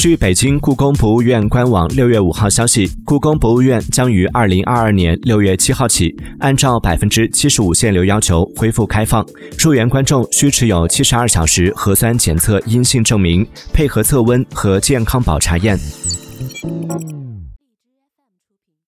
据北京故宫博物院官网六月五号消息故宫博物院将于二零二二年六月七号起按照百分之七十五限流要求恢复开放。入园观众需持有七十二小时核酸检测阴性证明配合测温和健康宝查验。